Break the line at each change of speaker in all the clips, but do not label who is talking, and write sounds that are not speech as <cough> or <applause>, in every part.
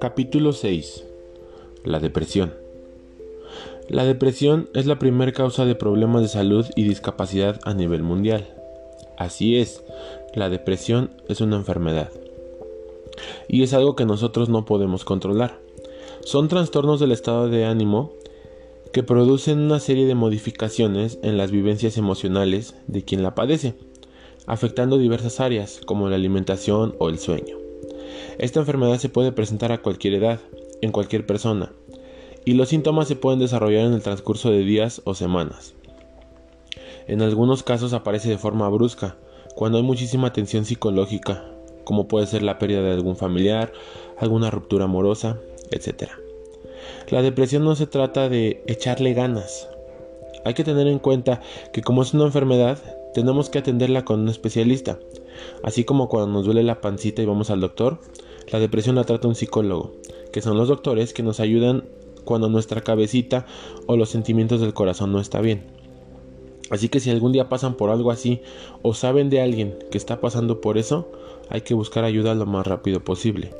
Capítulo 6. La depresión. La depresión es la primera causa de problemas de salud y discapacidad a nivel mundial. Así es, la depresión es una enfermedad. Y es algo que nosotros no podemos controlar. Son trastornos del estado de ánimo que producen una serie de modificaciones en las vivencias emocionales de quien la padece, afectando diversas áreas como la alimentación o el sueño. Esta enfermedad se puede presentar a cualquier edad, en cualquier persona, y los síntomas se pueden desarrollar en el transcurso de días o semanas. En algunos casos aparece de forma brusca, cuando hay muchísima tensión psicológica, como puede ser la pérdida de algún familiar, alguna ruptura amorosa, etc. La depresión no se trata de echarle ganas. Hay que tener en cuenta que como es una enfermedad, tenemos que atenderla con un especialista. Así como cuando nos duele la pancita y vamos al doctor, la depresión la trata un psicólogo, que son los doctores que nos ayudan cuando nuestra cabecita o los sentimientos del corazón no está bien. Así que si algún día pasan por algo así o saben de alguien que está pasando por eso, hay que buscar ayuda lo más rápido posible.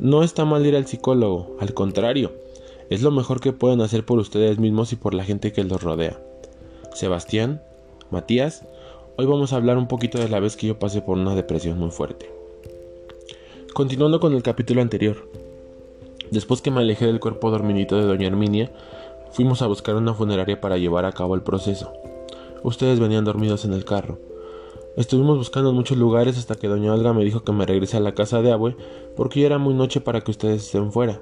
No está mal ir al psicólogo, al contrario, es lo mejor que pueden hacer por ustedes mismos y por la gente que los rodea. Sebastián, Matías, hoy vamos a hablar un poquito de la vez que yo pasé por una depresión muy fuerte. Continuando con el capítulo anterior, después que me alejé del cuerpo dorminito de doña Herminia, fuimos a buscar una funeraria para llevar a cabo el proceso. Ustedes venían dormidos en el carro. Estuvimos buscando en muchos lugares hasta que doña Olga me dijo que me regrese a la casa de Abue porque ya era muy noche para que ustedes estén fuera.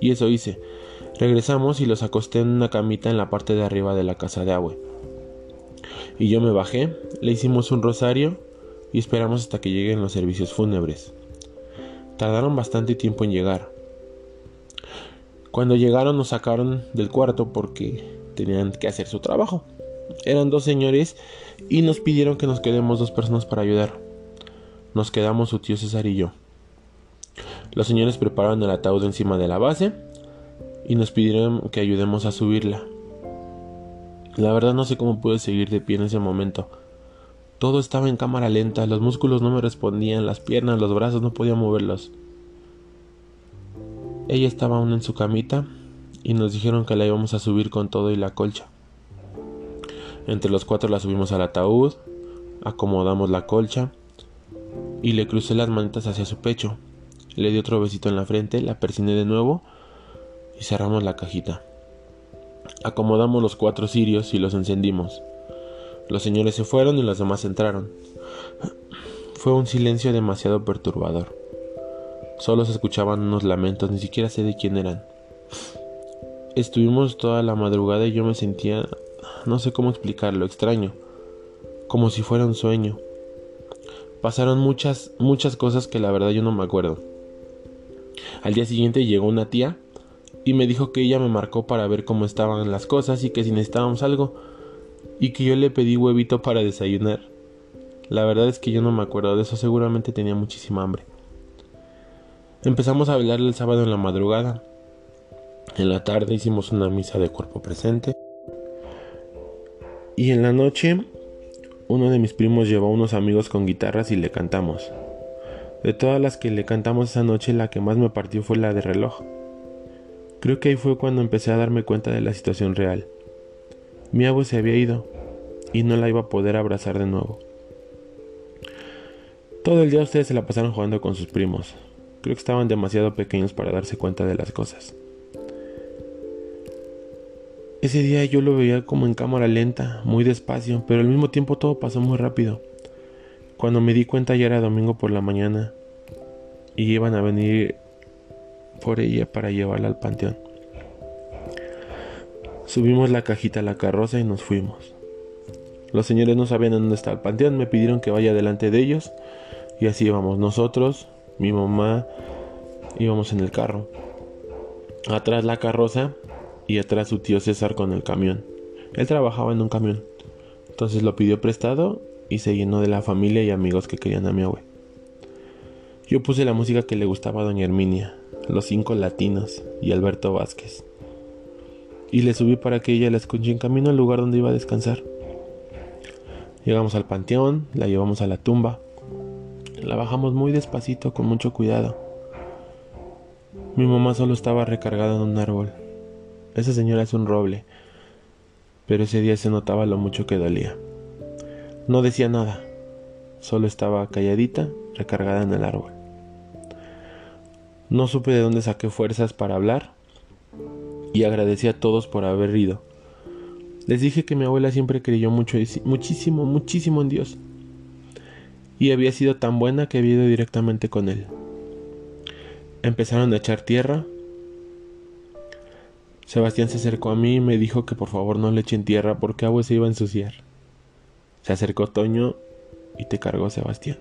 Y eso hice. Regresamos y los acosté en una camita en la parte de arriba de la casa de Abue. Y yo me bajé, le hicimos un rosario y esperamos hasta que lleguen los servicios fúnebres. Tardaron bastante tiempo en llegar. Cuando llegaron nos sacaron del cuarto porque tenían que hacer su trabajo. Eran dos señores y nos pidieron que nos quedemos dos personas para ayudar. Nos quedamos su tío César y yo. Los señores prepararon el ataúd encima de la base y nos pidieron que ayudemos a subirla. La verdad no sé cómo pude seguir de pie en ese momento. Todo estaba en cámara lenta, los músculos no me respondían, las piernas, los brazos no podía moverlos. Ella estaba aún en su camita y nos dijeron que la íbamos a subir con todo y la colcha. Entre los cuatro la subimos al ataúd, acomodamos la colcha y le crucé las manitas hacia su pecho. Le di otro besito en la frente, la persiné de nuevo y cerramos la cajita. Acomodamos los cuatro cirios y los encendimos. Los señores se fueron y los demás entraron. <clears throat> Fue un silencio demasiado perturbador. Solo se escuchaban unos lamentos, ni siquiera sé de quién eran. <sniffs> Estuvimos toda la madrugada y yo me sentía no sé cómo explicarlo, extraño, como si fuera un sueño. Pasaron muchas, muchas cosas que la verdad yo no me acuerdo. Al día siguiente llegó una tía y me dijo que ella me marcó para ver cómo estaban las cosas y que si necesitábamos algo y que yo le pedí huevito para desayunar. La verdad es que yo no me acuerdo de eso, seguramente tenía muchísima hambre. Empezamos a hablar el sábado en la madrugada. En la tarde hicimos una misa de cuerpo presente. Y en la noche, uno de mis primos llevó a unos amigos con guitarras y le cantamos. De todas las que le cantamos esa noche, la que más me partió fue la de reloj. Creo que ahí fue cuando empecé a darme cuenta de la situación real. Mi abuelo se había ido y no la iba a poder abrazar de nuevo. Todo el día ustedes se la pasaron jugando con sus primos. Creo que estaban demasiado pequeños para darse cuenta de las cosas. Ese día yo lo veía como en cámara lenta, muy despacio, pero al mismo tiempo todo pasó muy rápido. Cuando me di cuenta ya era domingo por la mañana y iban a venir por ella para llevarla al panteón. Subimos la cajita a la carroza y nos fuimos. Los señores no sabían dónde estaba el panteón, me pidieron que vaya delante de ellos y así íbamos nosotros, mi mamá, íbamos en el carro. Atrás la carroza y atrás su tío César con el camión. Él trabajaba en un camión. Entonces lo pidió prestado y se llenó de la familia y amigos que querían a mi abue. Yo puse la música que le gustaba a doña Herminia, Los Cinco Latinos y Alberto Vázquez. Y le subí para que ella la escuche en camino al lugar donde iba a descansar. Llegamos al panteón, la llevamos a la tumba. La bajamos muy despacito, con mucho cuidado. Mi mamá solo estaba recargada en un árbol. Esa señora es un roble, pero ese día se notaba lo mucho que dolía. No decía nada, solo estaba calladita, recargada en el árbol. No supe de dónde saqué fuerzas para hablar y agradecí a todos por haber ido. Les dije que mi abuela siempre creyó mucho, muchísimo, muchísimo en Dios. Y había sido tan buena que había ido directamente con él. Empezaron a echar tierra. Sebastián se acercó a mí y me dijo que por favor no le echen tierra porque agua se iba a ensuciar. Se acercó Toño y te cargó Sebastián.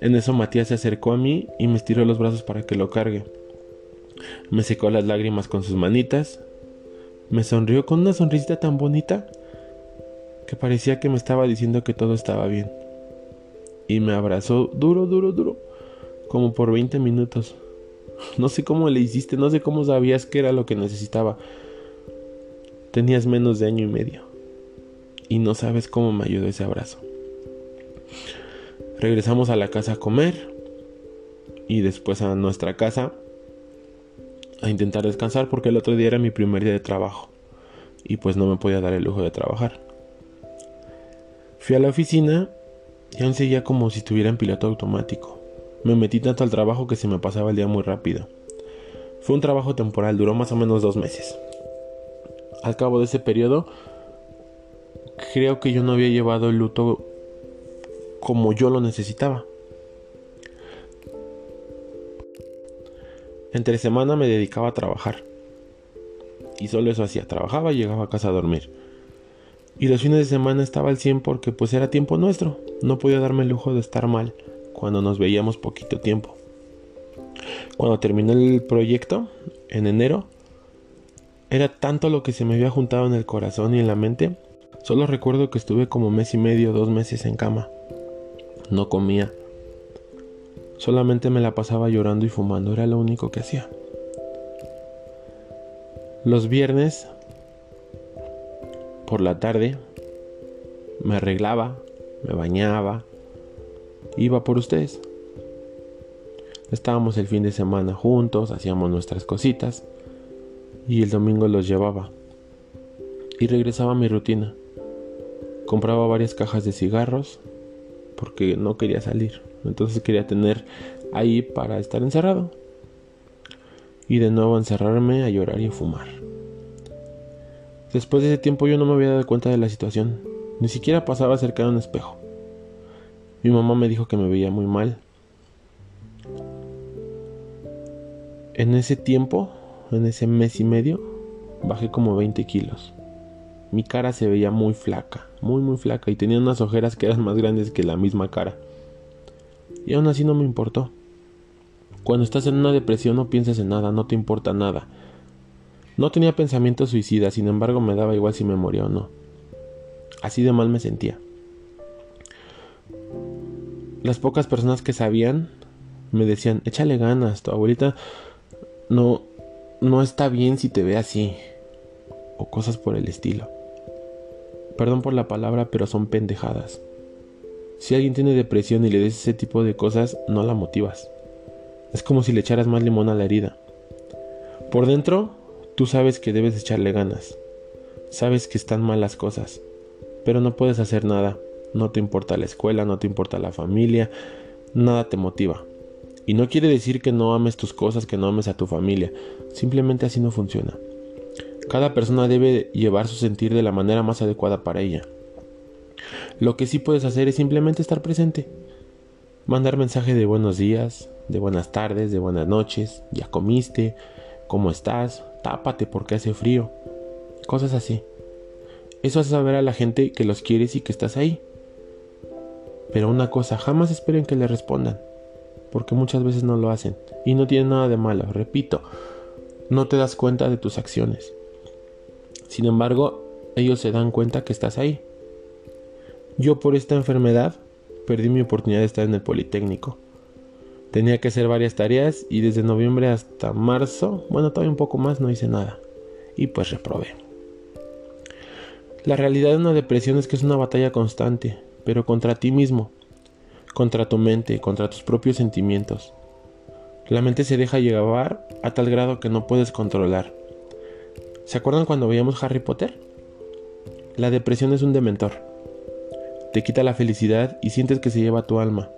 En eso Matías se acercó a mí y me estiró los brazos para que lo cargue. Me secó las lágrimas con sus manitas me sonrió con una sonrisita tan bonita que parecía que me estaba diciendo que todo estaba bien. Y me abrazó duro, duro, duro, como por 20 minutos. No sé cómo le hiciste, no sé cómo sabías que era lo que necesitaba. Tenías menos de año y medio. Y no sabes cómo me ayudó ese abrazo. Regresamos a la casa a comer. Y después a nuestra casa a intentar descansar porque el otro día era mi primer día de trabajo y pues no me podía dar el lujo de trabajar. Fui a la oficina y aún seguía como si estuviera en piloto automático. Me metí tanto al trabajo que se me pasaba el día muy rápido. Fue un trabajo temporal, duró más o menos dos meses. Al cabo de ese periodo, creo que yo no había llevado el luto como yo lo necesitaba. Entre semana me dedicaba a trabajar. Y solo eso hacía, trabajaba y llegaba a casa a dormir. Y los fines de semana estaba al 100 porque pues era tiempo nuestro. No podía darme el lujo de estar mal cuando nos veíamos poquito tiempo. Cuando terminé el proyecto, en enero, era tanto lo que se me había juntado en el corazón y en la mente. Solo recuerdo que estuve como mes y medio, dos meses en cama. No comía, Solamente me la pasaba llorando y fumando, era lo único que hacía. Los viernes, por la tarde, me arreglaba, me bañaba, iba por ustedes. Estábamos el fin de semana juntos, hacíamos nuestras cositas y el domingo los llevaba. Y regresaba a mi rutina. Compraba varias cajas de cigarros porque no quería salir. Entonces quería tener ahí para estar encerrado. Y de nuevo encerrarme a llorar y a fumar. Después de ese tiempo yo no me había dado cuenta de la situación. Ni siquiera pasaba cerca de un espejo. Mi mamá me dijo que me veía muy mal. En ese tiempo, en ese mes y medio, bajé como 20 kilos. Mi cara se veía muy flaca, muy muy flaca y tenía unas ojeras que eran más grandes que la misma cara y aún así no me importó. Cuando estás en una depresión no piensas en nada, no te importa nada. No tenía pensamientos suicidas, sin embargo me daba igual si me moría o no. Así de mal me sentía. Las pocas personas que sabían me decían, échale ganas, tu abuelita no, no está bien si te ve así. O cosas por el estilo. Perdón por la palabra, pero son pendejadas. Si alguien tiene depresión y le des ese tipo de cosas, no la motivas. Es como si le echaras más limón a la herida. Por dentro, tú sabes que debes echarle ganas. Sabes que están mal las cosas, pero no puedes hacer nada. No te importa la escuela, no te importa la familia, nada te motiva. Y no quiere decir que no ames tus cosas, que no ames a tu familia. Simplemente así no funciona. Cada persona debe llevar su sentir de la manera más adecuada para ella. Lo que sí puedes hacer es simplemente estar presente. Mandar mensaje de buenos días, de buenas tardes, de buenas noches, ya comiste, cómo estás, tápate porque hace frío. Cosas así. Eso hace saber a la gente que los quieres y que estás ahí. Pero una cosa, jamás esperen que le respondan, porque muchas veces no lo hacen. Y no tiene nada de malo, repito, no te das cuenta de tus acciones. Sin embargo, ellos se dan cuenta que estás ahí. Yo por esta enfermedad perdí mi oportunidad de estar en el Politécnico. Tenía que hacer varias tareas y desde noviembre hasta marzo, bueno, todavía un poco más, no hice nada. Y pues reprobé. La realidad de una depresión es que es una batalla constante, pero contra ti mismo, contra tu mente, contra tus propios sentimientos. La mente se deja llevar a tal grado que no puedes controlar. ¿Se acuerdan cuando veíamos Harry Potter? La depresión es un dementor. Te quita la felicidad y sientes que se lleva tu alma.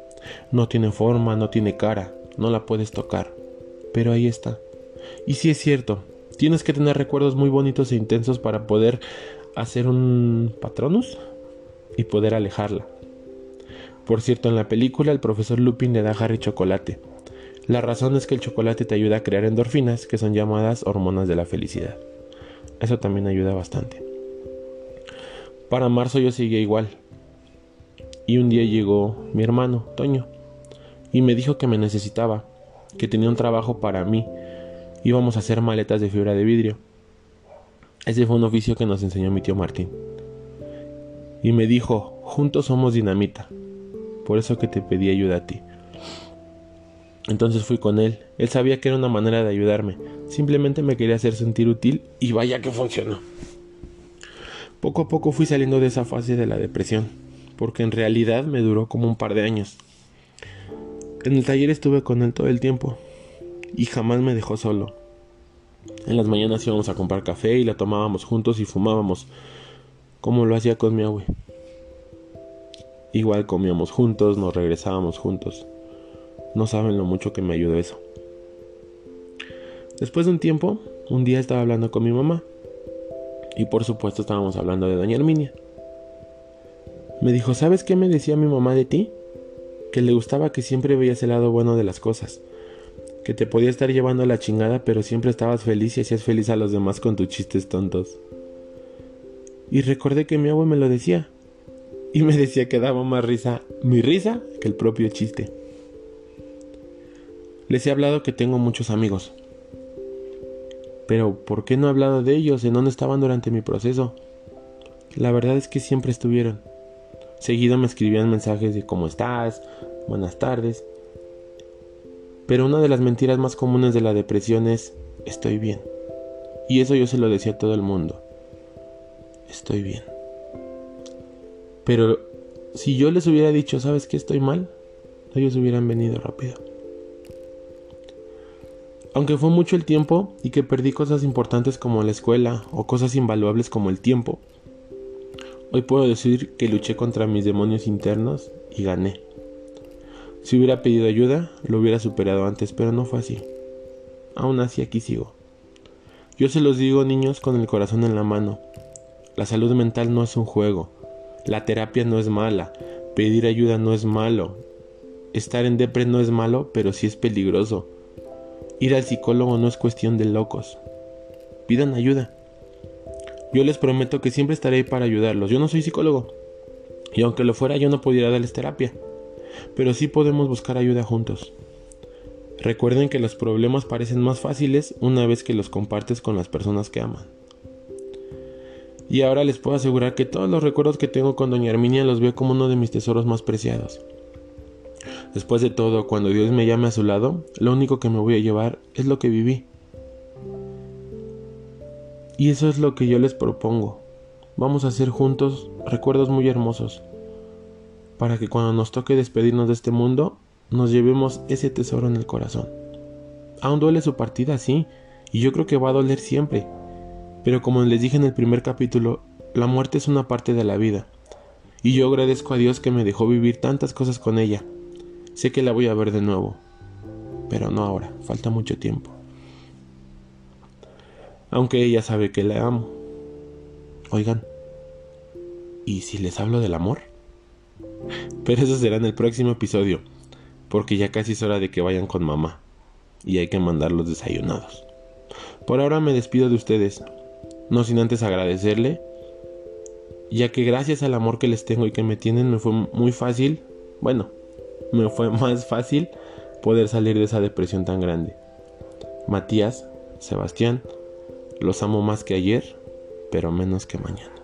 No tiene forma, no tiene cara, no la puedes tocar. Pero ahí está. Y si es cierto, tienes que tener recuerdos muy bonitos e intensos para poder hacer un patronus y poder alejarla. Por cierto, en la película el profesor Lupin le da a Harry chocolate la razón es que el chocolate te ayuda a crear endorfinas, que son llamadas hormonas de la felicidad. Eso también ayuda bastante. Para marzo yo seguía igual. Y un día llegó mi hermano, Toño, y me dijo que me necesitaba, que tenía un trabajo para mí. Íbamos a hacer maletas de fibra de vidrio. Ese fue un oficio que nos enseñó mi tío Martín. Y me dijo, juntos somos dinamita. Por eso que te pedí ayuda a ti. Entonces fui con él. Él sabía que era una manera de ayudarme. Simplemente me quería hacer sentir útil y vaya que funcionó. Poco a poco fui saliendo de esa fase de la depresión, porque en realidad me duró como un par de años. En el taller estuve con él todo el tiempo y jamás me dejó solo. En las mañanas íbamos a comprar café y la tomábamos juntos y fumábamos, como lo hacía con mi abue. Igual comíamos juntos, nos regresábamos juntos. No saben lo mucho que me ayudó eso. Después de un tiempo, un día estaba hablando con mi mamá. Y por supuesto estábamos hablando de doña Herminia. Me dijo, ¿sabes qué me decía mi mamá de ti? Que le gustaba que siempre veías el lado bueno de las cosas. Que te podía estar llevando la chingada, pero siempre estabas feliz y hacías feliz a los demás con tus chistes tontos. Y recordé que mi abuelo me lo decía. Y me decía que daba más risa mi risa que el propio chiste. Les he hablado que tengo muchos amigos. Pero ¿por qué no he hablado de ellos? ¿En dónde estaban durante mi proceso? La verdad es que siempre estuvieron. Seguido me escribían mensajes de cómo estás, buenas tardes. Pero una de las mentiras más comunes de la depresión es estoy bien. Y eso yo se lo decía a todo el mundo. Estoy bien. Pero si yo les hubiera dicho, ¿sabes que estoy mal? Ellos hubieran venido rápido. Aunque fue mucho el tiempo y que perdí cosas importantes como la escuela o cosas invaluables como el tiempo, hoy puedo decir que luché contra mis demonios internos y gané. Si hubiera pedido ayuda, lo hubiera superado antes, pero no fue así. Aún así aquí sigo. Yo se los digo niños con el corazón en la mano. La salud mental no es un juego. La terapia no es mala. Pedir ayuda no es malo. Estar en depre no es malo, pero sí es peligroso. Ir al psicólogo no es cuestión de locos. Pidan ayuda. Yo les prometo que siempre estaré para ayudarlos. Yo no soy psicólogo. Y aunque lo fuera, yo no pudiera darles terapia. Pero sí podemos buscar ayuda juntos. Recuerden que los problemas parecen más fáciles una vez que los compartes con las personas que aman. Y ahora les puedo asegurar que todos los recuerdos que tengo con Doña Herminia los veo como uno de mis tesoros más preciados. Después de todo, cuando Dios me llame a su lado, lo único que me voy a llevar es lo que viví. Y eso es lo que yo les propongo. Vamos a hacer juntos recuerdos muy hermosos, para que cuando nos toque despedirnos de este mundo, nos llevemos ese tesoro en el corazón. Aún duele su partida, sí, y yo creo que va a doler siempre. Pero como les dije en el primer capítulo, la muerte es una parte de la vida. Y yo agradezco a Dios que me dejó vivir tantas cosas con ella, Sé que la voy a ver de nuevo, pero no ahora, falta mucho tiempo. Aunque ella sabe que la amo. Oigan, ¿y si les hablo del amor? Pero eso será en el próximo episodio, porque ya casi es hora de que vayan con mamá y hay que mandarlos desayunados. Por ahora me despido de ustedes, no sin antes agradecerle, ya que gracias al amor que les tengo y que me tienen me fue muy fácil, bueno, me fue más fácil poder salir de esa depresión tan grande. Matías, Sebastián, los amo más que ayer, pero menos que mañana.